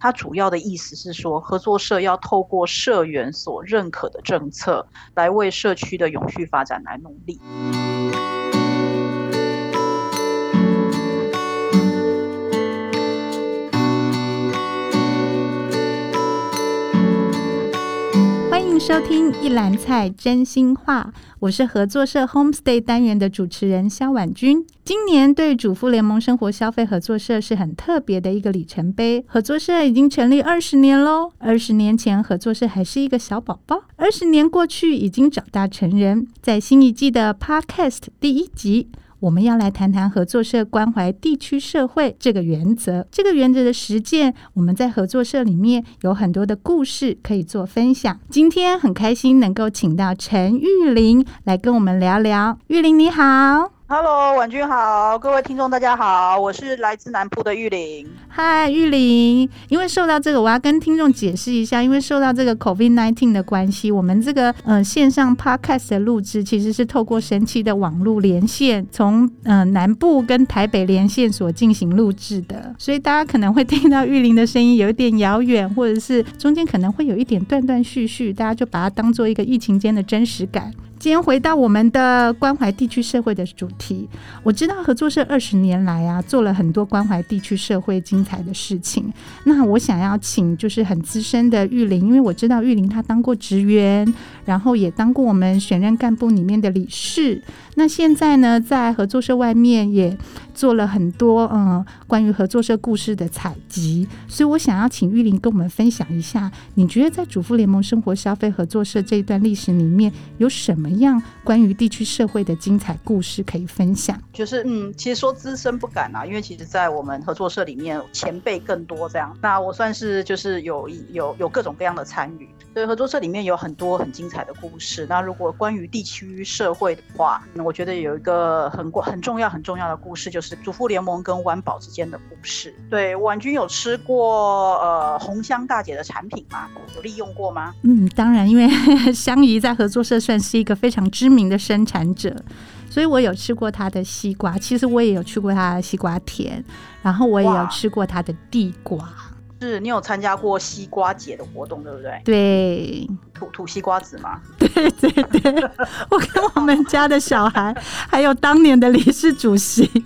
它主要的意思是说，合作社要透过社员所认可的政策，来为社区的永续发展来努力。收听一篮菜真心话，我是合作社 Homestay 单元的主持人萧婉君。今年对主妇联盟生活消费合作社是很特别的一个里程碑。合作社已经成立二十年喽，二十年前合作社还是一个小宝宝，二十年过去已经长大成人。在新一季的 Podcast 第一集。我们要来谈谈合作社关怀地区社会这个原则。这个原则的实践，我们在合作社里面有很多的故事可以做分享。今天很开心能够请到陈玉玲来跟我们聊聊。玉玲你好。Hello，婉君好，各位听众大家好，我是来自南部的玉玲。嗨，玉玲，因为受到这个，我要跟听众解释一下，因为受到这个 COVID-19 的关系，我们这个呃线上 Podcast 的录制其实是透过神奇的网络连线，从呃南部跟台北连线所进行录制的，所以大家可能会听到玉玲的声音有一点遥远，或者是中间可能会有一点断断续续，大家就把它当做一个疫情间的真实感。先回到我们的关怀地区社会的主题，我知道合作社二十年来啊，做了很多关怀地区社会精彩的事情。那我想要请就是很资深的玉林，因为我知道玉林他当过职员，然后也当过我们选任干部里面的理事。那现在呢，在合作社外面也做了很多嗯关于合作社故事的采集，所以我想要请玉林跟我们分享一下，你觉得在主妇联盟生活消费合作社这一段历史里面有什么样关于地区社会的精彩故事可以分享？就是嗯，其实说资深不敢啊，因为其实，在我们合作社里面前辈更多这样，那我算是就是有有有各种各样的参与。所以，合作社里面有很多很精彩的故事。那如果关于地区社会的话，那我觉得有一个很很重要很重要的故事，就是主妇联盟跟湾宝之间的故事。对，婉君有吃过呃红香大姐的产品吗？有利用过吗？嗯，当然，因为香姨在合作社算是一个非常知名的生产者，所以我有吃过他的西瓜。其实我也有去过他的西瓜田，然后我也有吃过他的地瓜。是你有参加过西瓜节的活动，对不对？对，吐吐西瓜籽吗？对对对，我跟我们家的小孩，还有当年的理事主席。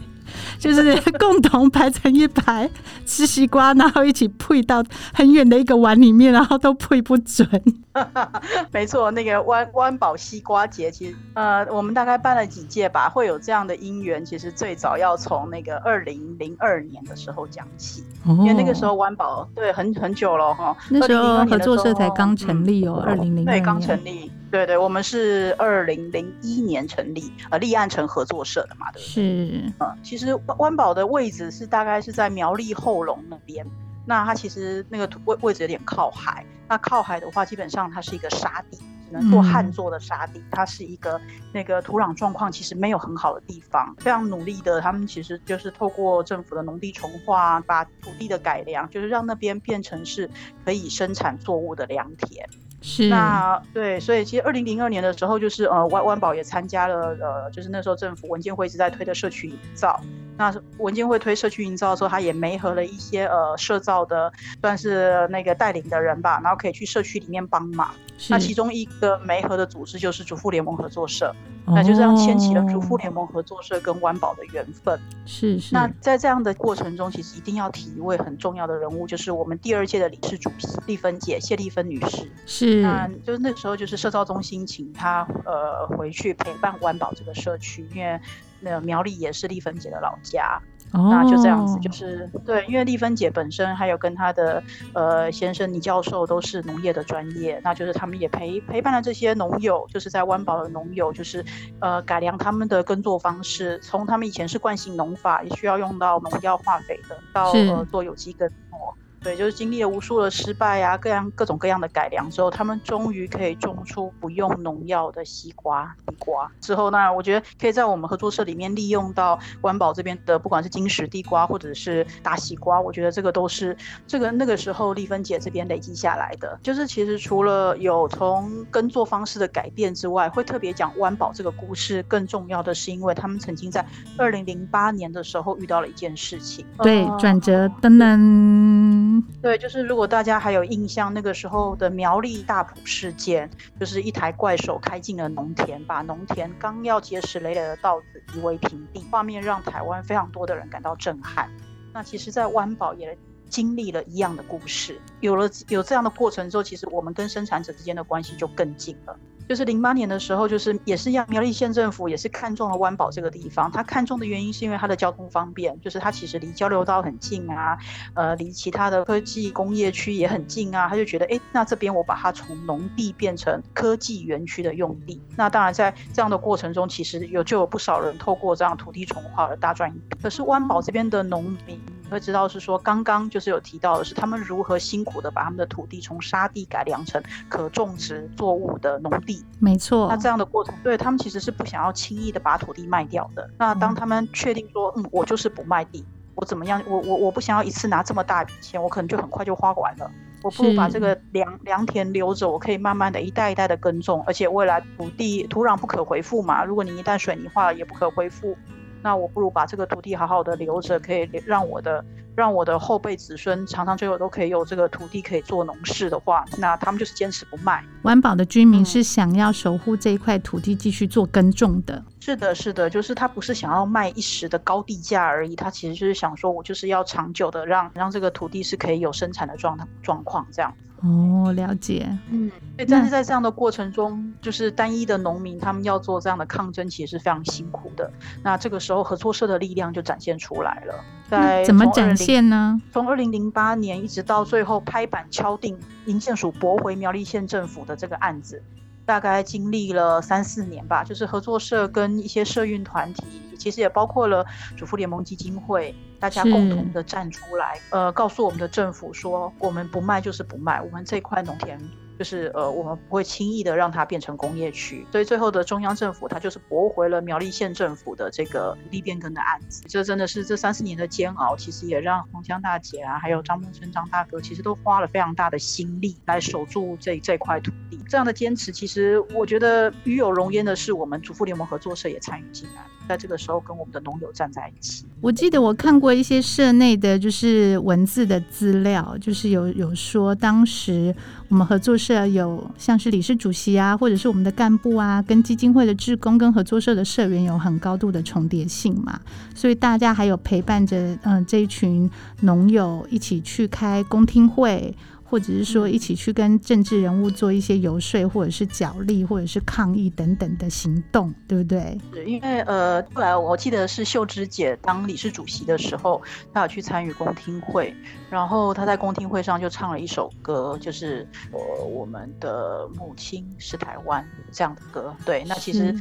就是共同排成一排吃西瓜，然后一起配到很远的一个碗里面，然后都配不准。没错，那个湾湾宝西瓜节，其实呃，我们大概办了几届吧，会有这样的因缘。其实最早要从那个二零零二年的时候讲起，哦，因为那个时候湾宝对很很久了哈，那时候合作社才刚成立哦，二零零对刚成立。对对，我们是二零零一年成立，呃，立案成合作社的嘛，对不对？是，嗯，其实湾宝的位置是大概是在苗栗后龙那边，那它其实那个位位置有点靠海，那靠海的话，基本上它是一个沙地，只能做旱作的沙地，嗯、它是一个那个土壤状况其实没有很好的地方，非常努力的，他们其实就是透过政府的农地重化，把土地的改良，就是让那边变成是可以生产作物的良田。是，那对，所以其实二零零二年的时候，就是呃，湾湾宝也参加了，呃，就是那时候政府文件会一直在推的社区营造。那文建会推社区营造的时候，他也媒合了一些呃社造的，算是那个带领的人吧，然后可以去社区里面帮忙。那其中一个媒合的组织就是主妇联盟合作社。那就这样牵起了主妇联盟合作社跟湾宝的缘分。是是。那在这样的过程中，其实一定要提一位很重要的人物，就是我们第二届的理事主席丽芬姐谢丽芬女士。是。那就是那时候，就是社造中心请她呃回去陪伴湾宝这个社区，因为那苗栗也是丽芬姐的老家。那就这样子，就是对，因为丽芬姐本身还有跟她的呃先生倪教授都是农业的专业，那就是他们也陪陪伴了这些农友，就是在湾宝的农友，就是呃改良他们的耕作方式，从他们以前是惯性农法，也需要用到农药化肥的，到呃做有机耕作。对，就是经历了无数的失败啊，各样各种各样的改良之后，他们终于可以种出不用农药的西瓜、地瓜。之后呢，我觉得可以在我们合作社里面利用到湾宝这边的，不管是金石地瓜或者是大西瓜，我觉得这个都是这个那个时候丽芬姐这边累积下来的。就是其实除了有从耕作方式的改变之外，会特别讲湾宝这个故事，更重要的是因为他们曾经在二零零八年的时候遇到了一件事情。对，转折等等。对，就是如果大家还有印象，那个时候的苗栗大埔事件，就是一台怪手开进了农田，把农田刚要结实累累的稻子夷为平地，画面让台湾非常多的人感到震撼。那其实，在湾宝也经历了一样的故事，有了有这样的过程之后，其实我们跟生产者之间的关系就更近了。就是零八年的时候，就是也是一样，苗栗县政府也是看中了湾宝这个地方。他看中的原因是因为它的交通方便，就是它其实离交流道很近啊，呃，离其他的科技工业区也很近啊。他就觉得，哎，那这边我把它从农地变成科技园区的用地。那当然，在这样的过程中，其实有就有不少人透过这样土地重划而大赚一笔。可是湾宝这边的农民。会知道是说，刚刚就是有提到的是，他们如何辛苦的把他们的土地从沙地改良成可种植作物的农地。没错，那这样的过程，对他们其实是不想要轻易的把土地卖掉的。那当他们确定说，嗯，我就是不卖地，我怎么样，我我我不想要一次拿这么大笔钱，我可能就很快就花完了。我不如把这个良良田留着，我可以慢慢的一代一代的耕种，而且未来土地土壤不可回复嘛，如果你一旦水泥化了，也不可恢复。那我不如把这个土地好好的留着，可以让我的让我的后辈子孙长长久久都可以有这个土地可以做农事的话，那他们就是坚持不卖。湾宝的居民是想要守护这一块土地继续做耕种的。是的，是的，就是他不是想要卖一时的高地价而已，他其实就是想说，我就是要长久的让让这个土地是可以有生产的状状况这样。哦，了解。嗯，对，但是在这样的过程中，就是单一的农民他们要做这样的抗争，其实是非常辛苦的。那这个时候合作社的力量就展现出来了。在怎么展现呢？从二零零八年一直到最后拍板敲定银建署驳回苗栗县政府的这个案子。大概经历了三四年吧，就是合作社跟一些社运团体，其实也包括了主妇联盟基金会，大家共同的站出来，呃，告诉我们的政府说，我们不卖就是不卖，我们这块农田。就是呃，我们不会轻易的让它变成工业区，所以最后的中央政府，它就是驳回了苗栗县政府的这个土地变更的案子。这真的是这三四年的煎熬，其实也让洪江大姐啊，还有张梦春张大哥，其实都花了非常大的心力来守住这这块土地。这样的坚持，其实我觉得与有荣焉的是，我们主妇联盟合作社也参与进来，在这个时候跟我们的农友站在一起。我记得我看过一些社内的就是文字的资料，就是有有说当时我们合作社有像是理事主席啊，或者是我们的干部啊，跟基金会的职工跟合作社的社员有很高度的重叠性嘛，所以大家还有陪伴着嗯、这一群农友一起去开公听会。或者是说一起去跟政治人物做一些游说，或者是角力，或者是抗议等等的行动，对不对？是因为呃，后来我记得是秀芝姐当理事主席的时候，她有去参与公听会，然后她在公听会上就唱了一首歌，就是呃我们的母亲是台湾这样的歌。对，那其实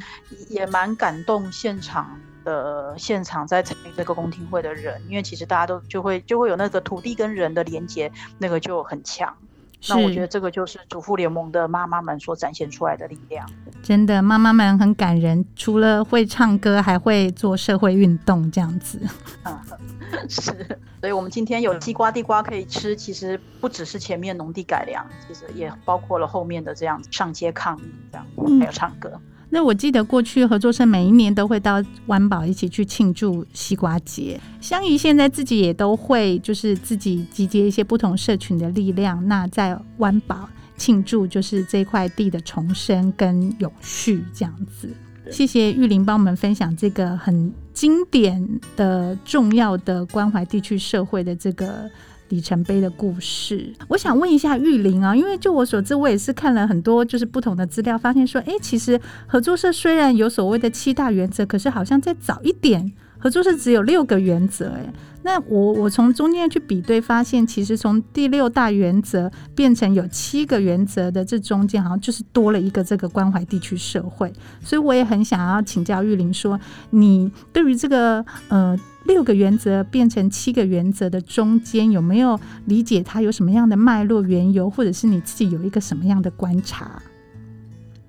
也蛮感动现场的现场在参与这个公听会的人，因为其实大家都就会就会有那个土地跟人的连接，那个就很强。那我觉得这个就是主妇联盟的妈妈们所展现出来的力量。真的，妈妈们很感人，除了会唱歌，还会做社会运动这样子。嗯，是。所以我们今天有西瓜地瓜可以吃，其实不只是前面农地改良，其实也包括了后面的这样上街抗议，这样还有唱歌。那我记得过去合作社每一年都会到湾宝一起去庆祝西瓜节。香姨现在自己也都会，就是自己集结一些不同社群的力量，那在湾宝庆祝就是这块地的重生跟永续这样子。谢谢玉玲帮我们分享这个很经典的重要的关怀地区社会的这个。里程碑的故事，我想问一下玉玲啊，因为就我所知，我也是看了很多就是不同的资料，发现说，哎，其实合作社虽然有所谓的七大原则，可是好像再早一点，合作社只有六个原则。哎，那我我从中间去比对，发现其实从第六大原则变成有七个原则的这中间，好像就是多了一个这个关怀地区社会。所以我也很想要请教玉玲说，你对于这个呃。六个原则变成七个原则的中间，有没有理解它有什么样的脉络缘由，或者是你自己有一个什么样的观察？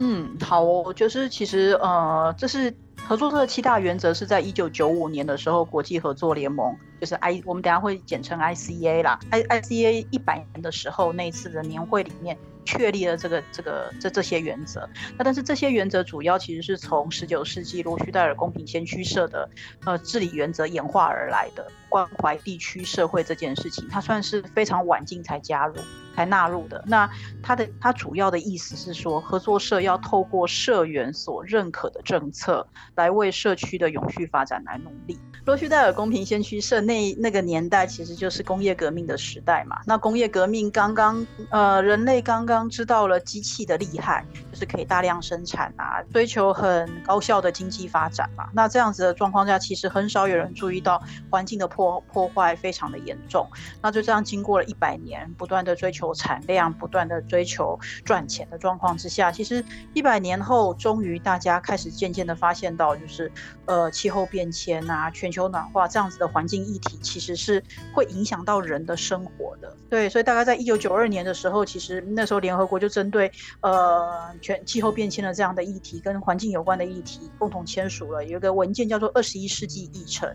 嗯，好，我就是其实呃，这是合作社七大原则是在一九九五年的时候，国际合作联盟就是 I，我们等下会简称 ICA 啦，I ICA 一百年的时候那一次的年会里面。确立了这个这个这这些原则，那但是这些原则主要其实是从十九世纪罗须戴尔公平先驱社的呃治理原则演化而来的，关怀地区社会这件事情，它算是非常晚近才加入才纳入的。那它的它主要的意思是说，合作社要透过社员所认可的政策，来为社区的永续发展来努力。罗须戴尔公平先驱社内那那个年代其实就是工业革命的时代嘛，那工业革命刚刚呃人类刚。刚知道了机器的厉害，是可以大量生产啊，追求很高效的经济发展嘛。那这样子的状况下，其实很少有人注意到环境的破破坏非常的严重。那就这样经过了一百年，不断的追求产量，不断的追求赚钱的状况之下，其实一百年后，终于大家开始渐渐的发现到，就是呃气候变迁啊，全球暖化这样子的环境议题，其实是会影响到人的生活的。对，所以大概在一九九二年的时候，其实那时候。联合国就针对呃全气候变迁的这样的议题跟环境有关的议题共同签署了有一个文件叫做《二十一世纪议程》。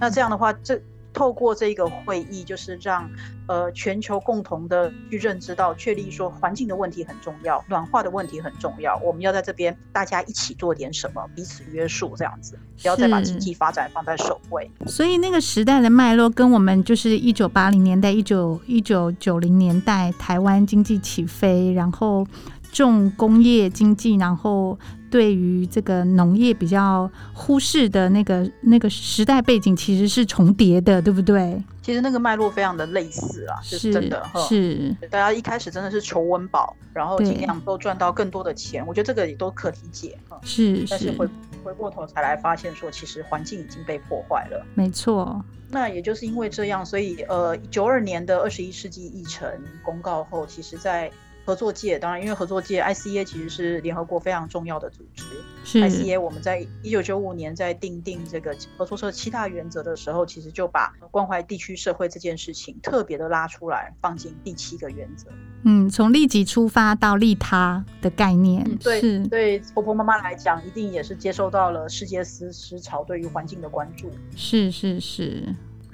那这样的话，这透过这个会议，就是让呃全球共同的去认知到，确立说环境的问题很重要，暖化的问题很重要，我们要在这边大家一起做点什么，彼此约束这样子，不要再把经济发展放在首位。所以那个时代的脉络跟我们就是一九八零年代、一九一九九零年代台湾经济起飞，然后重工业经济，然后。对于这个农业比较忽视的那个那个时代背景，其实是重叠的，对不对？其实那个脉络非常的类似啊，是真的。是大家一开始真的是求温饱，然后尽量都赚到更多的钱，我觉得这个也都可理解。是，但是回回过头才来发现说，其实环境已经被破坏了。没错。那也就是因为这样，所以呃，九二年的二十一世纪议程公告后，其实在。合作界当然，因为合作界 ICA 其实是联合国非常重要的组织。是 ICA 我们在一九九五年在订定这个合作社七大原则的时候，其实就把关怀地区社会这件事情特别的拉出来，放进第七个原则。嗯，从利己出发到利他的概念，嗯、对对，婆婆妈妈来讲，一定也是接受到了世界思思潮对于环境的关注。是是是。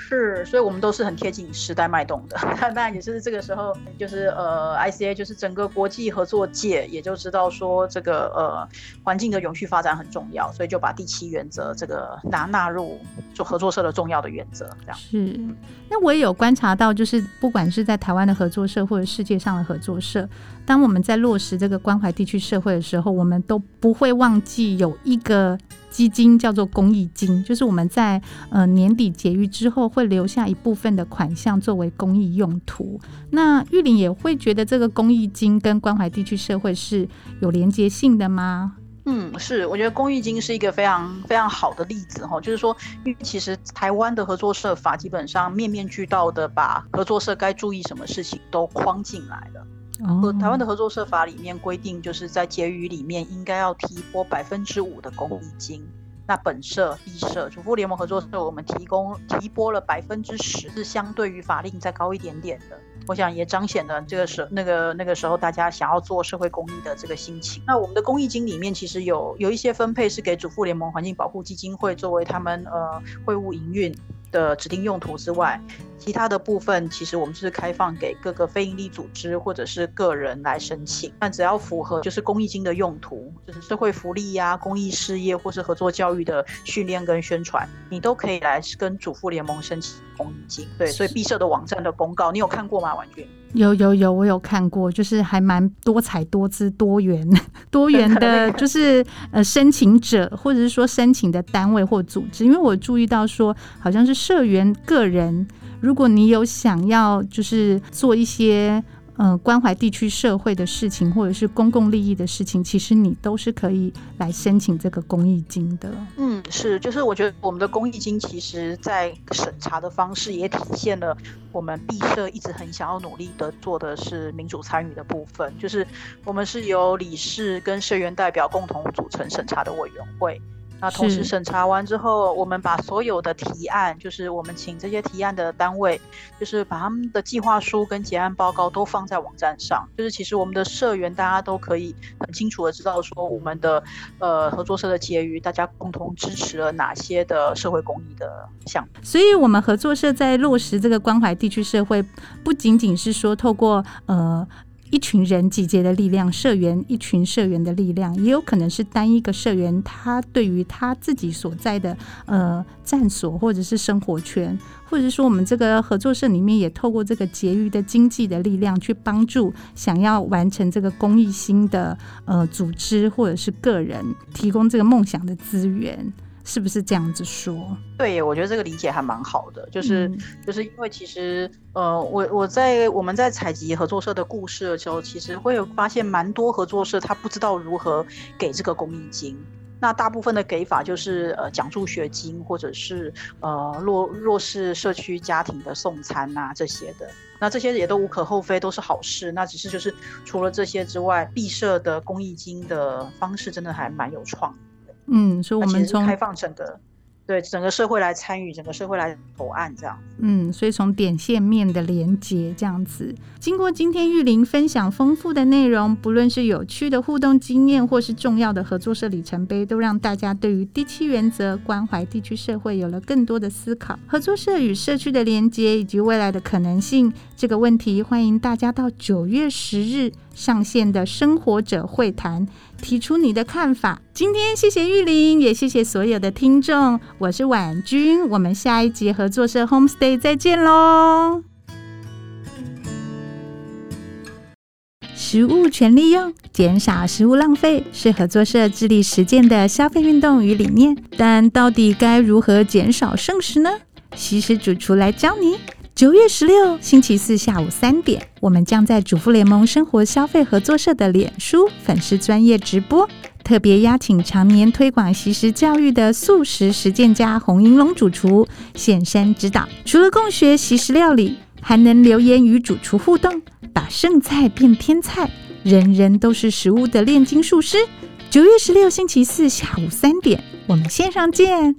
是，所以我们都是很贴近时代脉动的。当然也是这个时候，就是呃，ICA 就是整个国际合作界也就知道说这个呃环境的永续发展很重要，所以就把第七原则这个拿纳入做合作社的重要的原则。这样是。那我也有观察到，就是不管是在台湾的合作社或者世界上的合作社，当我们在落实这个关怀地区社会的时候，我们都不会忘记有一个。基金叫做公益金，就是我们在呃年底结余之后会留下一部分的款项作为公益用途。那玉林也会觉得这个公益金跟关怀地区社会是有连结性的吗？嗯，是，我觉得公益金是一个非常非常好的例子哈，就是说，因为其实台湾的合作社法基本上面面俱到的把合作社该注意什么事情都框进来了。和台湾的合作社法里面规定，就是在结余里面应该要提拨百分之五的公益金。那本社、敝社、主妇联盟合作社，我们提供提拨了百分之十，是相对于法令再高一点点的。我想也彰显了这个时那个那个时候大家想要做社会公益的这个心情。那我们的公益金里面其实有有一些分配是给主妇联盟环境保护基金会作为他们呃会务营运的指定用途之外，其他的部分其实我们是开放给各个非营利组织或者是个人来申请，但只要符合就是公益金的用途，就是社会福利呀、啊、公益事业或是合作教育的训练跟宣传，你都可以来跟主妇联盟申请公益金。对，所以敝社的网站的公告，你有看过吗？婉君？有有有，我有看过，就是还蛮多彩多姿、多元、多元的，就是呃申请者或者是说申请的单位或组织，因为我注意到说好像是社员个人，如果你有想要就是做一些。嗯、呃，关怀地区社会的事情，或者是公共利益的事情，其实你都是可以来申请这个公益金的。嗯，是，就是我觉得我们的公益金，其实在审查的方式也体现了我们毕社一直很想要努力的做的是民主参与的部分，就是我们是由理事跟社员代表共同组成审查的委员会。那同时审查完之后，我们把所有的提案，就是我们请这些提案的单位，就是把他们的计划书跟结案报告都放在网站上。就是其实我们的社员大家都可以很清楚的知道说，我们的呃合作社的结余，大家共同支持了哪些的社会公益的项目。所以，我们合作社在落实这个关怀地区社会，不仅仅是说透过呃。一群人集结的力量，社员一群社员的力量，也有可能是单一个社员，他对于他自己所在的呃站所或者是生活圈，或者说我们这个合作社里面也透过这个结余的经济的力量，去帮助想要完成这个公益心的呃组织或者是个人，提供这个梦想的资源。是不是这样子说？对，我觉得这个理解还蛮好的，就是、嗯、就是因为其实呃，我我在我们在采集合作社的故事的时候，其实会有发现蛮多合作社他不知道如何给这个公益金。那大部分的给法就是呃奖助学金，或者是呃弱弱势社区家庭的送餐啊这些的。那这些也都无可厚非，都是好事。那只是就是除了这些之外，毕设的公益金的方式真的还蛮有创意。嗯，所以我们从开放整个。对整个社会来参与，整个社会来投案这样。嗯，所以从点线面的连接这样子，经过今天玉玲分享丰富的内容，不论是有趣的互动经验，或是重要的合作社里程碑，都让大家对于第七原则关怀地区社会有了更多的思考。合作社与社区的连接以及未来的可能性这个问题，欢迎大家到九月十日上线的生活者会谈提出你的看法。今天谢谢玉玲，也谢谢所有的听众。我是婉君，我们下一集合作社 Homestay 再见喽！食物全利用，减少食物浪费，是合作社致力实践的消费运动与理念。但到底该如何减少剩食呢？西施主厨来教你。九月十六星期四下午三点，我们将在主妇联盟生活消费合作社的脸书粉丝专业直播。特别邀请常年推广惜食教育的素食实践家洪银龙主厨现身指导。除了共学惜食料理，还能留言与主厨互动，把剩菜变天菜，人人都是食物的炼金术师。九月十六星期四下午三点，我们线上见。